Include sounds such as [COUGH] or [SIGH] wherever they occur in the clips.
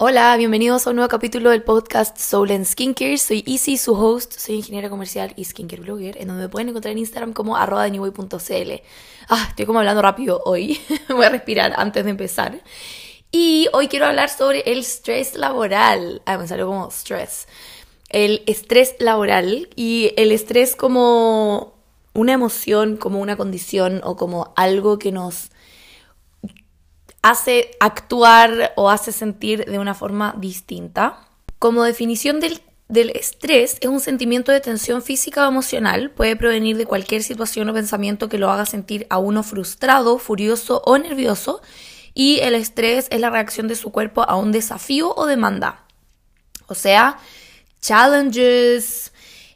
Hola, bienvenidos a un nuevo capítulo del podcast Soul and Skincare. Soy Easy, su host, soy ingeniera comercial y skincare blogger, en donde me pueden encontrar en Instagram como arroba Ah, estoy como hablando rápido hoy. [LAUGHS] Voy a respirar antes de empezar. Y hoy quiero hablar sobre el estrés laboral. Ah, me salió como stress. El estrés laboral y el estrés como una emoción, como una condición o como algo que nos hace actuar o hace sentir de una forma distinta. Como definición del, estrés, es un sentimiento de tensión física o emocional, puede provenir de cualquier situación o pensamiento que lo haga sentir a uno frustrado, furioso o nervioso, y el estrés es la reacción de su cuerpo a un desafío o demanda. O sea, challenges,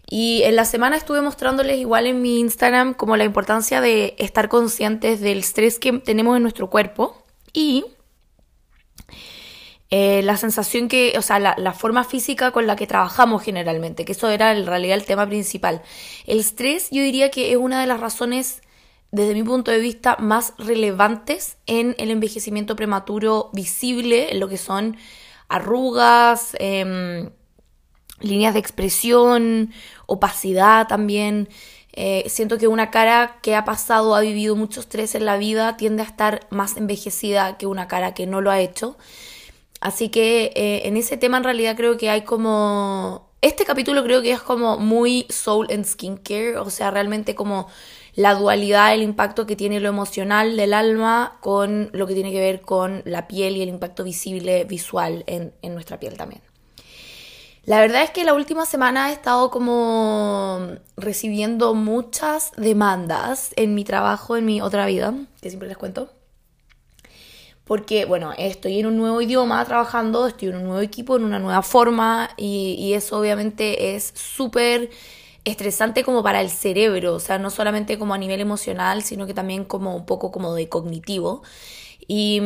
y en la semana estuve mostrándoles igual en mi Instagram como la importancia de estar conscientes del estrés que tenemos en nuestro cuerpo y eh, la sensación que, o sea, la, forma física con la que trabajamos generalmente, que eso era en realidad el tema principal. El estrés yo diría que es una de las razones, desde mi punto de vista, más relevantes en el envejecimiento prematuro visible, en lo que son arrugas, em, líneas de expresión, opacidad también. Eh, siento que una cara que ha pasado, ha vivido mucho estrés en la vida, tiende a estar más envejecida que una cara que no lo ha hecho. Así que eh, en ese tema en realidad creo que hay como... Este capítulo creo que es como muy soul and skincare, o sea, realmente como la dualidad, el impacto que tiene lo emocional del alma con lo que tiene que ver con la piel y el impacto visible, visual en nuestra piel también. La verdad es que la última semana he estado como recibiendo muchas demandas en mi trabajo, en mi otra vida, que siempre les cuento. Porque, bueno, estoy en un nuevo idioma trabajando, estoy en un nuevo equipo, en una nueva forma, y, eso obviamente es súper estresante como para el cerebro, o sea, no solamente como a nivel emocional, sino que también como un poco como de cognitivo. Y,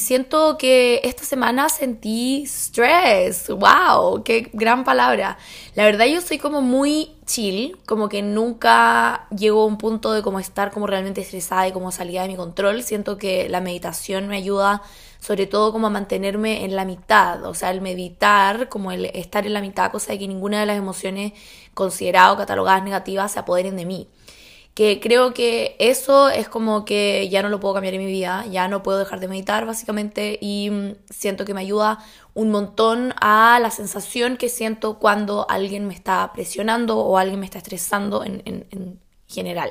siento que esta semana sentí stress. ¡Wow! ¡Qué gran palabra! La verdad yo soy como muy chill, como que nunca llego a un punto de como estar como realmente estresada y como salida de mi control. Siento que la meditación me ayuda sobre todo como a mantenerme en la mitad, o sea, el meditar, como el estar en la mitad, cosa de que ninguna de las emociones consideradas o catalogadas negativas se apoderen de mí que creo que eso es como que ya no lo puedo cambiar en mi vida, ya no puedo dejar de meditar básicamente y mm, siento que me ayuda un montón a la sensación que siento cuando alguien me está presionando o alguien me está estresando en, en general.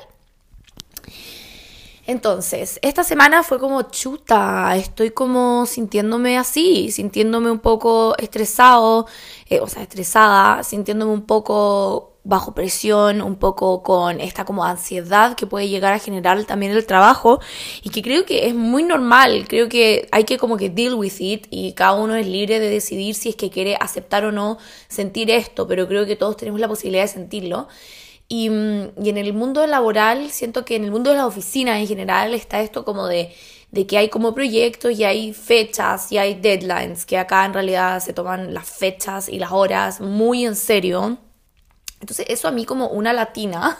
Entonces, esta semana fue como chuta, estoy como sintiéndome así, sintiéndome un poco estresado, eh, o sea, estresada, sintiéndome un poco bajo presión, un poco con esta como ansiedad que puede llegar a generar también el trabajo y que creo que es muy normal, creo que hay que como que deal with it y cada uno es libre de decidir si es que quiere aceptar o no sentir esto, pero creo que todos tenemos la posibilidad de sentirlo. Y, mm, y, en el mundo laboral, siento que en el mundo de las oficinas en general está esto como de, de que hay como proyectos y hay fechas y hay deadlines, que acá en realidad se toman las fechas y las horas muy en serio. Entonces eso a mí como una latina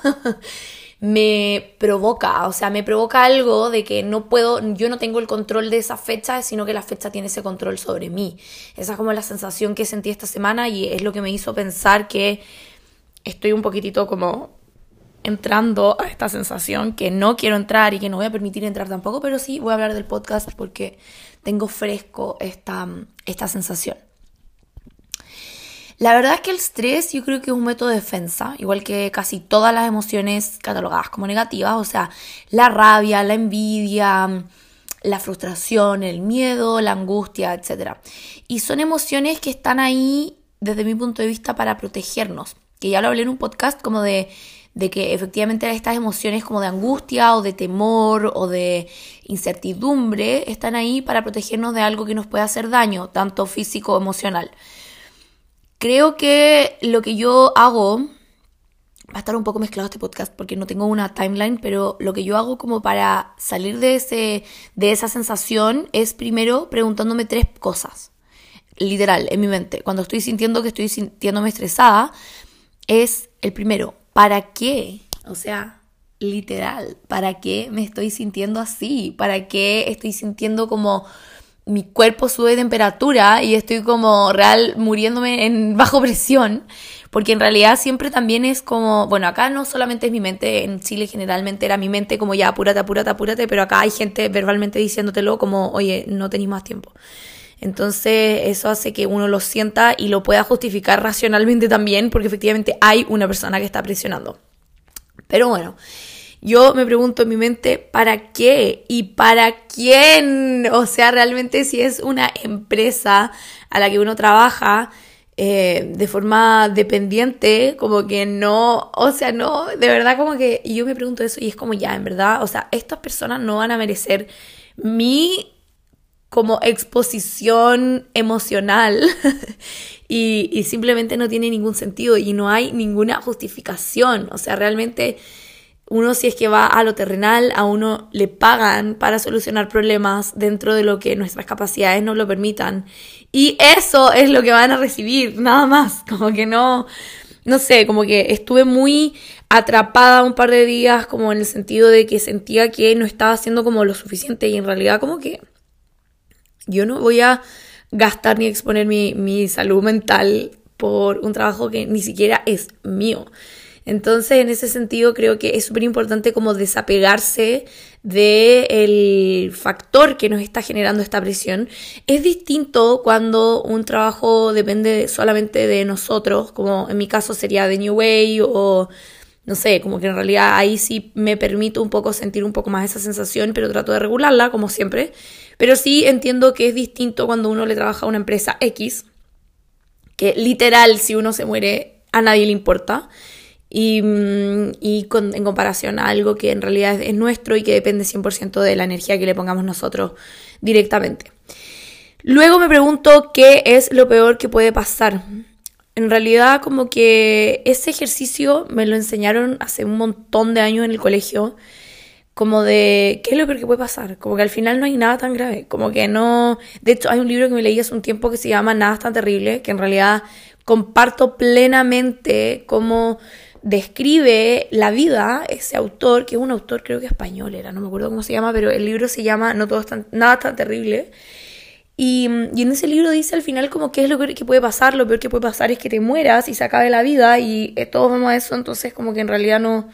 [LAUGHS] me provoca, o sea, me provoca algo de que no puedo, yo no tengo el control de esa fecha, sino que la fecha tiene ese control sobre mí. Esa es como la sensación que sentí esta semana y es lo que me hizo pensar que estoy un poquitito como entrando a esta sensación que no quiero entrar y que no voy a permitir entrar tampoco, pero sí voy a hablar del podcast porque tengo fresco esta, esta sensación. La verdad es que el estrés yo creo que es un método de defensa, igual que casi todas las emociones catalogadas como negativas, o sea, la rabia, la envidia, la frustración, el miedo, la angustia, etc. Y son emociones que están ahí desde mi punto de vista para protegernos que ya lo hablé en un podcast como de, de que efectivamente estas emociones como de angustia o de temor o de incertidumbre están ahí para protegernos de algo que nos puede hacer daño, tanto físico o emocional. Creo que lo que yo hago, va a estar un poco mezclado este podcast porque no tengo una timeline, pero lo que yo hago como para salir de, ese, de esa sensación es primero preguntándome tres cosas. Literal, en mi mente. Cuando estoy sintiendo que estoy sintiéndome estresada, es el primero, ¿para qué? O sea, literal, ¿para qué me estoy sintiendo así? ¿Para qué estoy sintiendo como mi cuerpo sube de temperatura y estoy como real muriéndome en [LAUGHS] bajo presión, porque en realidad siempre también es como, bueno, acá no solamente es mi mente, en Chile generalmente era mi mente como ya apúrate, apúrate, apúrate, pero acá hay gente verbalmente diciéndotelo como, oye, no tenéis más tiempo. Entonces eso hace que uno lo sienta y lo pueda justificar racionalmente también, porque efectivamente hay una persona que está presionando. Pero bueno, yo me pregunto en mi mente, ¿para qué? ¿Y para quién? O sea, realmente si es una empresa a la que uno trabaja eh, de forma dependiente, como que no, o sea, no, de verdad como que yo me pregunto eso y es como ya, en verdad, o sea, estas personas no van a merecer mi como exposición emocional [LAUGHS] y, y simplemente no tiene ningún sentido y no hay ninguna justificación, o sea, realmente uno si es que va a lo terrenal, a uno le pagan para solucionar problemas dentro de lo que nuestras capacidades nos lo permitan. Y eso es lo que van a recibir, nada más. [LAUGHS] Como que no, no sé, como que estuve muy atrapada un par de días, como en el sentido de que sentía que no estaba haciendo como lo suficiente y en realidad como que yo no voy a gastar ni exponer mi, mi salud mental por un trabajo que ni siquiera es mío. Entonces, en ese sentido, creo que es súper importante como desapegarse del factor que nos está generando esta presión. Es distinto cuando un trabajo depende solamente de nosotros, como en mi caso sería de New Way o no sé, como que en realidad ahí sí me permito un poco sentir un poco más esa sensación, pero trato de regularla, como siempre. Pero sí entiendo que es distinto cuando uno le trabaja a una empresa X, que literal, si uno se muere, a nadie le importa y, mm, y en comparación a algo que en realidad es, nuestro y que depende 100% de la energía que le pongamos nosotros directamente. Luego me pregunto qué es lo peor que puede pasar. En realidad como que ese ejercicio me lo enseñaron hace un montón de años en el colegio, como de qué es lo peor que puede pasar, como que al final no hay nada tan grave, como que no, de hecho hay un libro que me leí hace un tiempo que se llama Nada tan terrible, que en realidad comparto plenamente como describe la vida, ese autor, que es un autor creo que español era, no me acuerdo cómo se llama, pero el libro se llama No todo es tan, nada tan terrible. Y, en ese libro dice al final como qué es lo peor que puede pasar, lo peor que puede pasar es que te mueras y se acabe la vida y eh, todos vamos a eso, entonces como que en realidad no...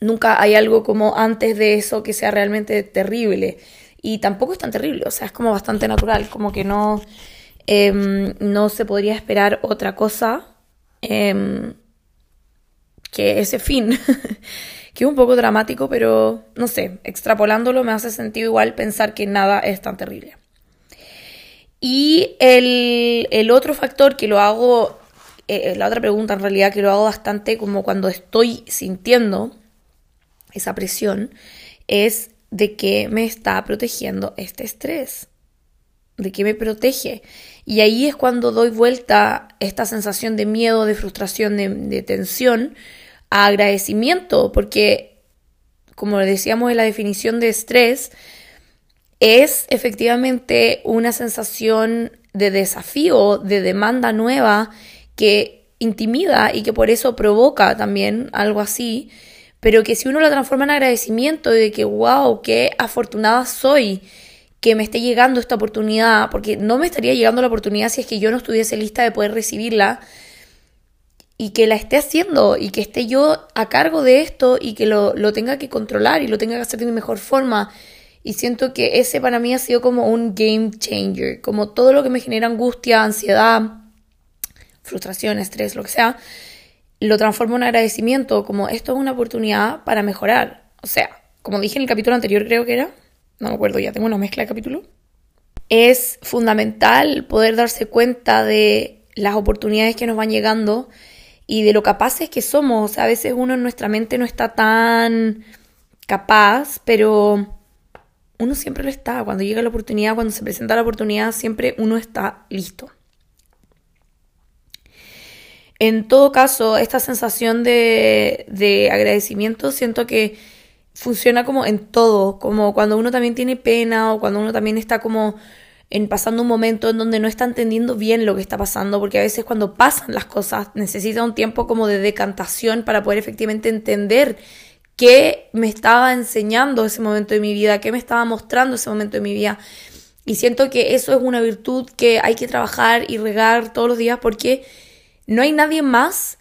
Nunca hay algo como antes de eso que sea realmente terrible. Y tampoco es tan terrible, o sea, es como bastante natural, como que no, em, no se podría esperar otra cosa. Em, que ese fin, [LAUGHS] que es un poco dramático, pero no sé, extrapolándolo me hace sentido igual pensar que nada es tan terrible. Y el, otro factor que lo hago, eh, la otra pregunta en realidad que lo hago bastante como cuando estoy sintiendo esa presión, es de que me está protegiendo este estrés, de que me protege. Y ahí es cuando doy vuelta esta sensación de miedo, de frustración, de tensión, agradecimiento, porque como decíamos en la definición de estrés, es efectivamente una sensación de desafío, de demanda nueva que intimida y que por eso provoca también algo así, pero que si uno lo transforma en agradecimiento de que, wow, qué afortunada soy que me esté llegando esta oportunidad, porque no me estaría llegando la oportunidad si es que yo no estuviese lista de poder recibirla, y que la esté haciendo y que esté yo a cargo de esto y que lo, tenga que controlar y lo tenga que hacer de mi mejor forma. Y siento que ese para mí ha sido como un game changer, como todo lo que me genera angustia, ansiedad, frustración, estrés, lo que sea, lo transformo en agradecimiento, como esto es una oportunidad para mejorar. O sea, como dije en el capítulo anterior creo que era, no me acuerdo ya, tengo una mezcla de capítulo. Es fundamental poder darse cuenta de las oportunidades que nos van llegando y de lo capaces que somos. a veces uno en nuestra mente no está tan capaz, pero uno siempre lo está. Cuando llega la oportunidad, cuando se presenta la oportunidad, siempre uno está listo. En todo caso, esta sensación de, de agradecimiento siento que funciona como en todo, como cuando uno también tiene pena o cuando uno también está como en pasando un momento en donde no está entendiendo bien lo que está pasando, porque a veces cuando pasan las cosas necesita un tiempo como de decantación para poder efectivamente entender qué me estaba enseñando ese momento de mi vida, qué me estaba mostrando ese momento de mi vida. Y siento que eso es una virtud que hay que trabajar y regar todos los días porque no hay nadie más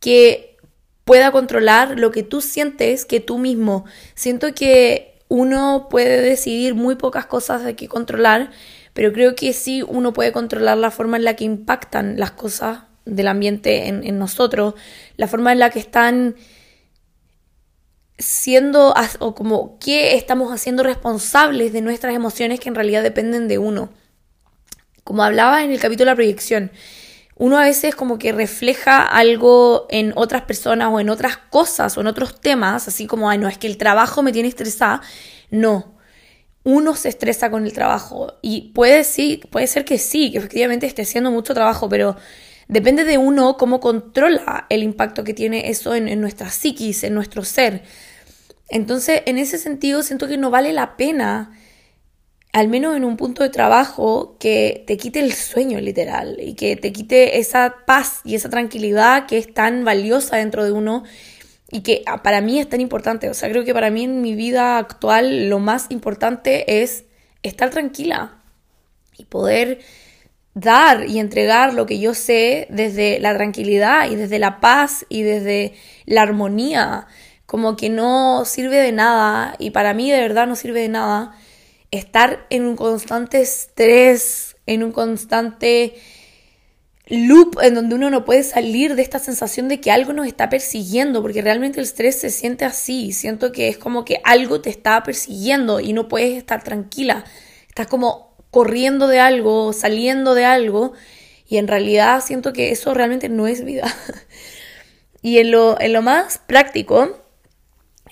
que pueda controlar lo que tú sientes que tú mismo. Siento que uno puede decidir muy pocas cosas de que controlar, pero creo que sí uno puede controlar la forma en la que impactan las cosas del ambiente en, nosotros, la forma en la que están siendo o como qué estamos haciendo responsables de nuestras emociones que en realidad dependen de uno. Como hablaba en el capítulo de la proyección, uno a veces como que refleja algo en otras personas o en otras cosas o en otros temas, así como, ay, no, es que el trabajo me tiene estresada. No, uno se estresa con el trabajo y puede, sí, puede ser que sí, que efectivamente esté haciendo mucho trabajo, pero depende de uno cómo controla el impacto que tiene eso en, en nuestra psiquis, en nuestro ser. Entonces, en ese sentido, siento que no vale la pena, al menos en un punto de trabajo, que te quite el sueño literal y que te quite esa paz y esa tranquilidad que es tan valiosa dentro de uno y que ah, para mí es tan importante. O sea, creo que para mí en mi vida actual lo más importante es estar tranquila y poder dar y entregar lo que yo sé desde la tranquilidad y desde la paz y desde la armonía como que no sirve de nada, y para mí de verdad no sirve de nada, estar en un constante estrés, en un constante loop en donde uno no puede salir de esta sensación de que algo nos está persiguiendo, porque realmente el estrés se siente así, siento que es como que algo te está persiguiendo y no puedes estar tranquila, estás como corriendo de algo, saliendo de algo, y en realidad siento que eso realmente no es vida. [LAUGHS] y en lo, en lo más práctico,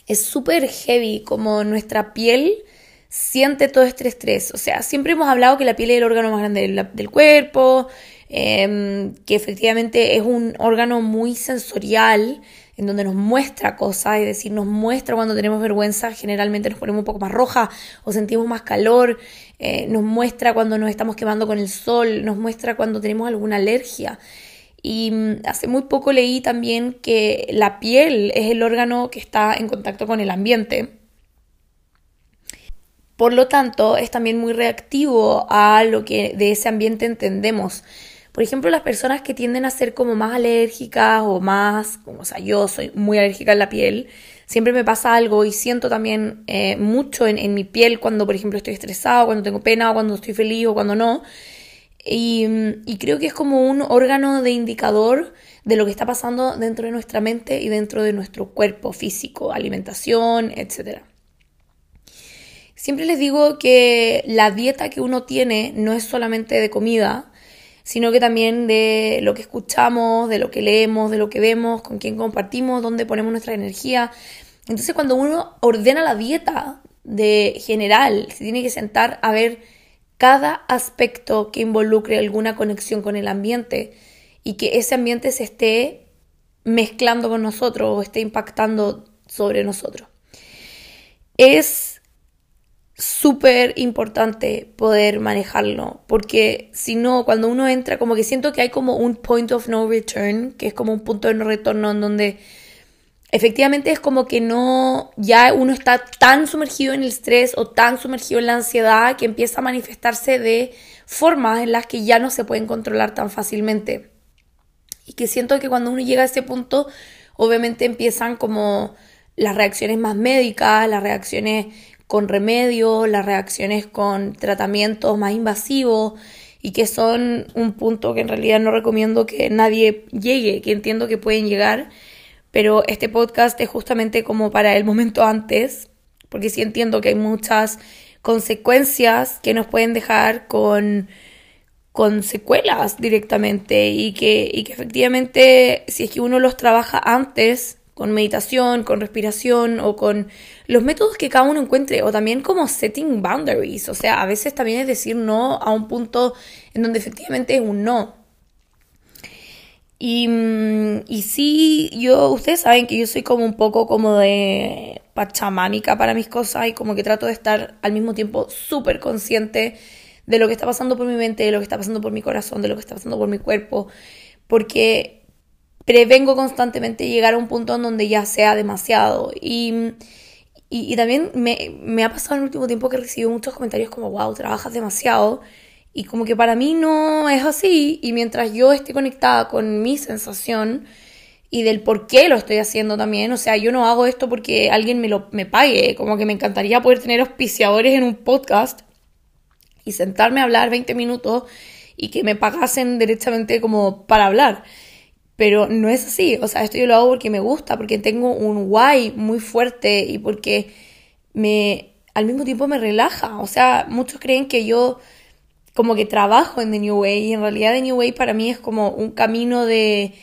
es súper heavy como nuestra piel siente todo este estrés. O sea, siempre hemos hablado que la piel es el órgano más grande del, cuerpo, em, que efectivamente es un órgano muy sensorial, en donde nos muestra cosas, es decir, nos muestra cuando tenemos vergüenza, generalmente nos ponemos un poco más roja o sentimos más calor, eh, nos muestra cuando nos estamos quemando con el sol, nos muestra cuando tenemos alguna alergia. Y mm, hace muy poco leí también que la piel es el órgano que está en contacto con el ambiente. Por lo tanto, es también muy reactivo a lo que de ese ambiente entendemos. Por ejemplo, las personas que tienden a ser como más alérgicas o más, como, o sea, yo soy muy alérgica en la piel, siempre me pasa algo y siento también eh, mucho en, mi piel cuando, por ejemplo, estoy estresado, cuando tengo pena o cuando estoy feliz o cuando no. Y, creo que es como un órgano de indicador de lo que está pasando dentro de nuestra mente y dentro de nuestro cuerpo físico, alimentación, etc. Siempre les digo que la dieta que uno tiene no es solamente de comida, sino que también de lo que escuchamos, de lo que leemos, de lo que vemos, con quién compartimos, dónde ponemos nuestra energía. Entonces cuando uno ordena la dieta de general, se tiene que sentar a ver cada aspecto que involucre alguna conexión con el ambiente y que ese ambiente se esté mezclando con nosotros o esté impactando sobre nosotros. Es súper importante poder manejarlo, porque si no, cuando uno entra, como que siento que hay como un point of no return, que es como un punto de no retorno en donde efectivamente es como que no, ya uno está tan sumergido en el estrés o tan sumergido en la ansiedad que empieza a manifestarse de formas en las que ya no se pueden controlar tan fácilmente. Y que siento que cuando uno llega a ese punto, obviamente empiezan como las reacciones más médicas, las reacciones con remedio, las reacciones con tratamientos más invasivos y que son un punto que en realidad no recomiendo que nadie llegue, que entiendo que pueden llegar pero este podcast es justamente como para el momento antes, porque sí entiendo que hay muchas consecuencias que nos pueden dejar con, secuelas directamente y que, y que efectivamente si es que uno los trabaja antes con meditación, con respiración o con los métodos que cada uno encuentre o también como setting boundaries, o sea, a veces también es decir no a un punto en donde efectivamente es un no. Y, mm, y sí, yo, ustedes saben que yo soy como un poco como de pachamánica para mis cosas y como que trato de estar al mismo tiempo súper consciente de lo que está pasando por mi mente, de lo que está pasando por mi corazón, de lo que está pasando por mi cuerpo, porque prevengo constantemente llegar a un punto en donde ya sea demasiado. Y, Y, también me, me, ha pasado en el último tiempo que recibo muchos comentarios como, wow, trabajas demasiado. Y como que para mí no es así. Y mientras yo esté conectada con mi sensación y del por qué lo estoy haciendo también, o sea, yo no hago esto porque alguien me lo me pague. Como que me encantaría poder tener auspiciadores en un podcast y sentarme a hablar 20 minutos y que me pagasen directamente como para hablar. Pero no es así, o sea, esto yo lo hago porque me gusta, porque tengo un why muy fuerte y porque me al mismo tiempo me relaja. O sea, muchos creen que yo como que trabajo en The New Way y en realidad The New Way para mí es como un camino de,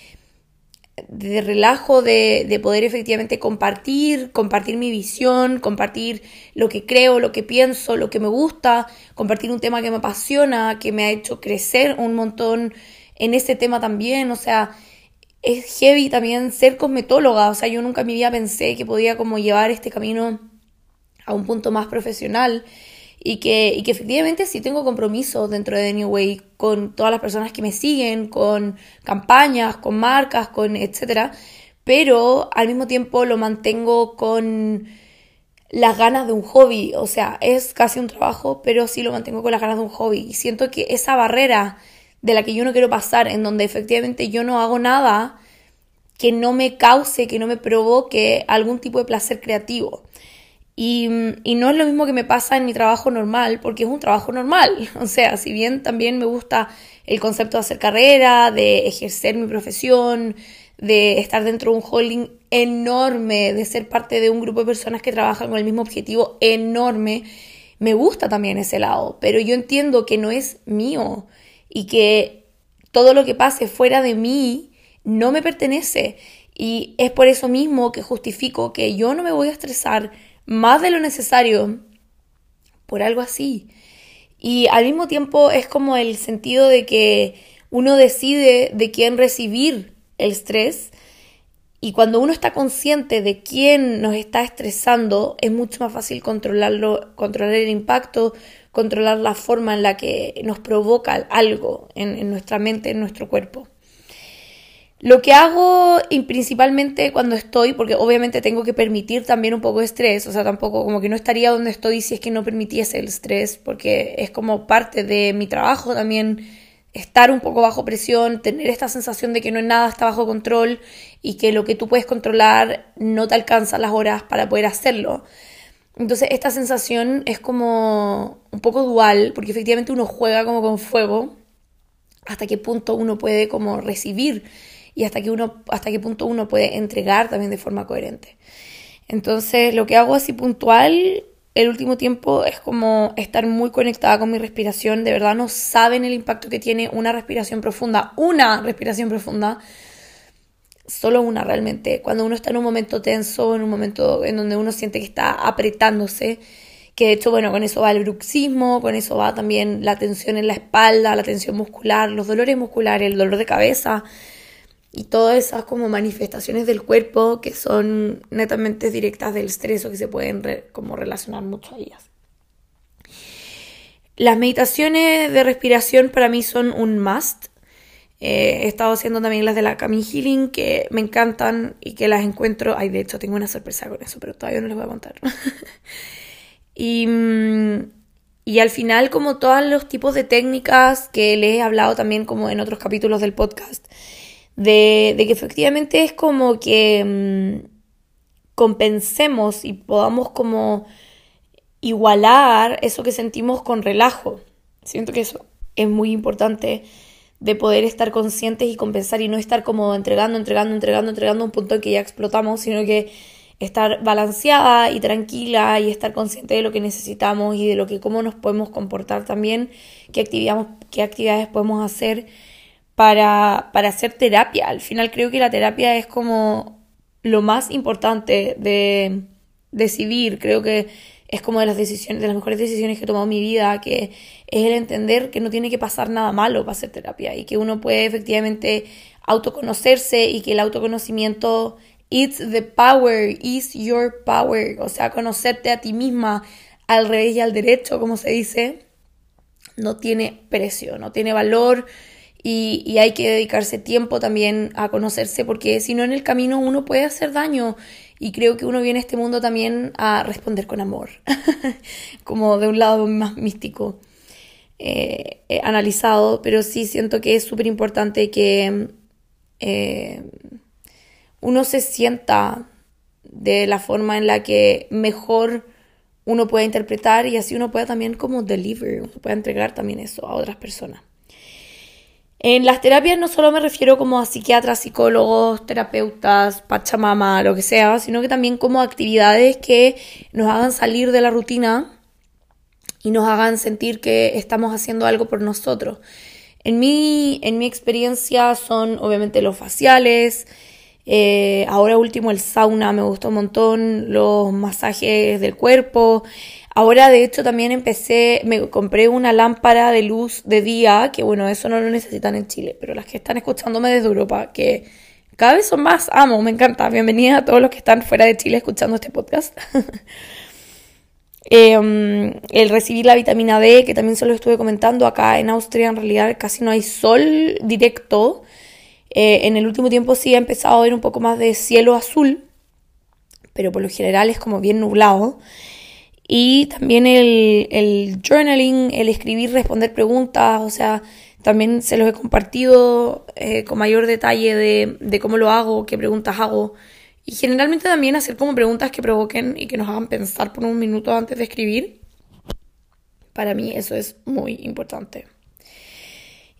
de relajo, de, de poder efectivamente compartir, compartir mi visión, compartir lo que creo, lo que pienso, lo que me gusta, compartir un tema que me apasiona, que me ha hecho crecer un montón en ese tema también, o sea, es heavy también ser cosmetóloga, o sea, yo nunca en mi vida pensé que podía como llevar este camino a un punto más profesional. Y que, y que efectivamente sí tengo compromisos dentro de New Way con todas las personas que me siguen, con campañas, con marcas, con etcétera, pero al mismo tiempo lo mantengo con las ganas de un hobby, o sea, es casi un trabajo, pero sí lo mantengo con las ganas de un hobby. Y siento que esa barrera de la que yo no quiero pasar, en donde efectivamente yo no hago nada que no me cause, que no me provoque algún tipo de placer creativo. Y, no es lo mismo que me pasa en mi trabajo normal, porque es un trabajo normal. [LAUGHS] O sea, si bien también me gusta el concepto de hacer carrera, de ejercer mi profesión, de estar dentro de un holding enorme, de ser parte de un grupo de personas que trabajan con el mismo objetivo enorme, me gusta también ese lado, pero yo entiendo que no es mío y que todo lo que pase fuera de mí no me pertenece. Y es por eso mismo que justifico que yo no me voy a estresar más de lo necesario por algo así. Y al mismo tiempo es como el sentido de que uno decide de quién recibir el estrés y cuando uno está consciente de quién nos está estresando es mucho más fácil controlarlo, controlar el impacto, controlar la forma en la que nos provoca algo en, nuestra mente, en nuestro cuerpo. Lo que hago y principalmente cuando estoy, porque obviamente tengo que permitir también un poco de estrés, o sea, tampoco como que no estaría donde estoy si es que no permitiese el estrés, porque es como parte de mi trabajo también estar un poco bajo presión, tener esta sensación de que no es nada está bajo control y que lo que tú puedes controlar no te alcanza las horas para poder hacerlo. Entonces esta sensación es como un poco dual, porque efectivamente uno juega como con fuego, hasta qué punto uno puede como recibir y hasta qué, uno, hasta qué punto uno puede entregar también de forma coherente. Entonces lo que hago así puntual el último tiempo es como estar muy conectada con mi respiración, de verdad no saben el impacto que tiene una respiración profunda, una respiración profunda solo una realmente. Cuando uno está en un momento tenso, en un momento en donde uno siente que está apretándose, que de hecho, bueno, con eso va el bruxismo, con eso va también la tensión en la espalda, la tensión muscular, los dolores musculares, el dolor de cabeza y todas esas como manifestaciones del cuerpo que son netamente directas del estrés o que se pueden como relacionar mucho a ellas. Las meditaciones de respiración para mí son un must. Eh, he estado haciendo también las de la Cami Healing, que me encantan y que las encuentro. Ay, de hecho, tengo una sorpresa con eso, pero todavía no les voy a contar. [LAUGHS] y, mm, y al final, como todos los tipos de técnicas que les he hablado también, como en otros capítulos del podcast, de, de que efectivamente es como que mm, compensemos y podamos como igualar eso que sentimos con relajo. Siento que eso es muy importante de poder estar conscientes y compensar y no estar como entregando, entregando, entregando, entregando un punto en que ya explotamos, sino que estar balanceada y tranquila y estar consciente de lo que necesitamos y de lo que cómo nos podemos comportar también, qué actividades, qué actividades podemos hacer para, para hacer terapia. Al final creo que la terapia es como lo más importante de decidir. Creo que es como de las decisiones, de las mejores decisiones que he tomado en mi vida, que es el entender que no tiene que pasar nada malo para hacer terapia y que uno puede efectivamente autoconocerse y que el autoconocimiento it's the power, is your power, o sea, conocerte a ti misma al revés y al derecho, como se dice, no tiene precio, no tiene valor y, y hay que dedicarse tiempo también a conocerse porque si no en el camino uno puede hacer daño y creo que uno viene a este mundo también a responder con amor, [LAUGHS] como de un lado más místico. Eh, analizado, pero sí siento que es súper importante que eh, uno se sienta de la forma en la que mejor uno puede interpretar y así uno puede también como deliver, uno puede entregar también eso a otras personas. En las terapias no solo me refiero como a psiquiatras, psicólogos, terapeutas, pachamama, lo que sea, sino que también como actividades que nos hagan salir de la rutina y nos hagan sentir que estamos haciendo algo por nosotros. En mi, en mi experiencia son obviamente los faciales, eh, ahora último el sauna me gustó un montón, los masajes del cuerpo. Ahora de hecho también empecé, me compré una lámpara de luz de día, que bueno, eso no lo necesitan en Chile, pero las que están escuchándome desde Europa, que cada vez son más, amo, me encanta. Bienvenida a todos los que están fuera de Chile escuchando este podcast. [LAUGHS] Em, el recibir la vitamina D, que también se lo estuve comentando, acá en Austria en realidad casi no hay sol directo. Eh, en el último tiempo sí ha empezado a ver un poco más de cielo azul, pero por lo general es como bien nublado. Y también el, journaling, el escribir, responder preguntas, o sea, también se los he compartido eh, con mayor detalle de, de cómo lo hago, qué preguntas hago. Y generalmente también hacer como preguntas que provoquen y que nos hagan pensar por un minuto antes de escribir. Para mí eso es muy importante.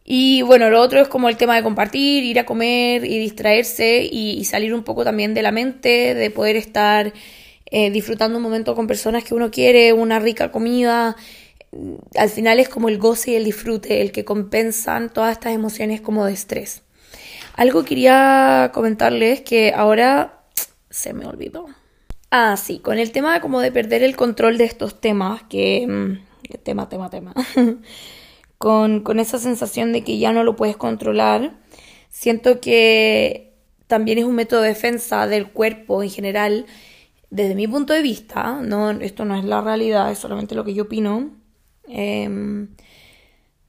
Y bueno, lo otro es como el tema de compartir, ir a comer y distraerse y, salir un poco también de la mente, de poder estar eh, disfrutando un momento con personas que uno quiere, una rica comida. Al final es como el goce y el disfrute el que compensan todas estas emociones como de estrés. Algo quería comentarles que ahora se me olvidó. Ah, sí, con el tema como de perder el control de estos temas, que... Mm, tema, tema, tema. [LAUGHS] con, con esa sensación de que ya no lo puedes controlar, siento que también es un método de defensa del cuerpo en general, desde mi punto de vista, no, esto no es la realidad, es solamente lo que yo opino, em,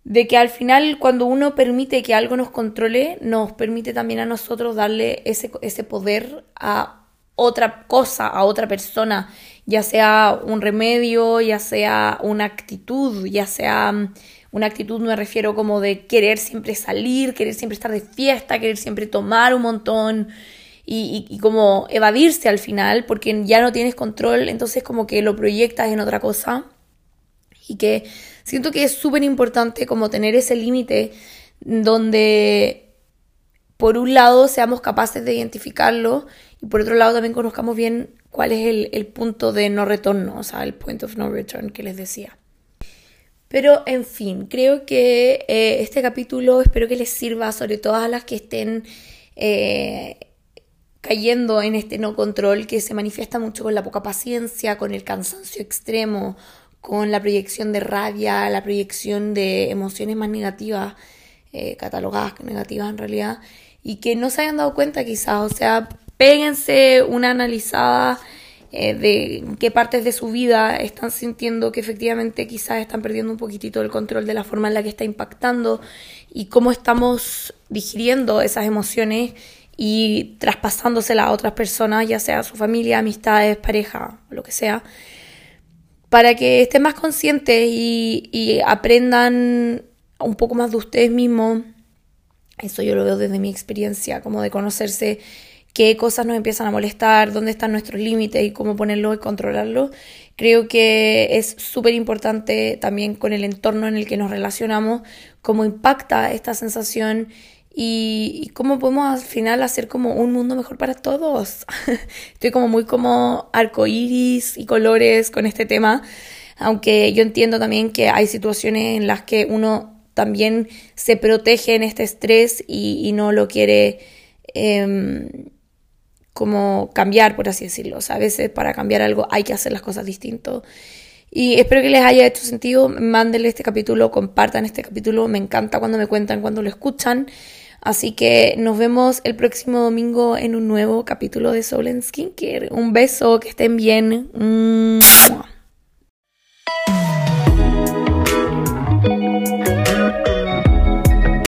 de que al final cuando uno permite que algo nos controle, nos permite también a nosotros darle ese, ese poder a otra cosa a otra persona, ya sea un remedio, ya sea una actitud, ya sea mm, una actitud me refiero como de querer siempre salir, querer siempre estar de fiesta, querer siempre tomar un montón y, como evadirse al final porque ya no tienes control, entonces como que lo proyectas en otra cosa y que siento que es súper importante como tener ese límite donde por un lado seamos capaces de identificarlo y por otro lado también conozcamos bien cuál es el, punto de no retorno, o sea, el point of no return que les decía. Pero en fin, creo que eh, este capítulo espero que les sirva sobre todo a las que estén eh, cayendo en este no control que se manifiesta mucho con la poca paciencia, con el cansancio extremo, con la proyección de rabia, la proyección de emociones más negativas, eh, catalogadas negativas en realidad, y que no se hayan dado cuenta quizás, o sea, péguense una analizada eh, de qué partes de su vida están sintiendo que efectivamente quizás están perdiendo un poquitito el control de la forma en la que está impactando y cómo estamos digiriendo esas emociones y traspasándoselas a otras personas, ya sea su familia, amistades, pareja, lo que sea, para que estén más conscientes y, y aprendan un poco más de ustedes mismos. Eso yo lo veo desde mi experiencia, como de conocerse qué cosas nos empiezan a molestar, dónde están nuestros límites y cómo ponerlos y controlarlos. Creo que es súper importante también con el entorno en el que nos relacionamos, cómo impacta esta sensación y, cómo podemos al final hacer como un mundo mejor para todos. [LAUGHS] Estoy como muy como arcoíris y colores con este tema, aunque yo entiendo también que hay situaciones en las que uno también se protege en este estrés y, no lo quiere em, como cambiar, por así decirlo. O sea, a veces para cambiar algo hay que hacer las cosas distinto. Y espero que les haya hecho sentido. Mándenle este capítulo, compartan este capítulo. Me encanta cuando me cuentan, cuando lo escuchan. Así que nos vemos el próximo domingo en un nuevo capítulo de Soul and Skincare. Un beso, que estén bien.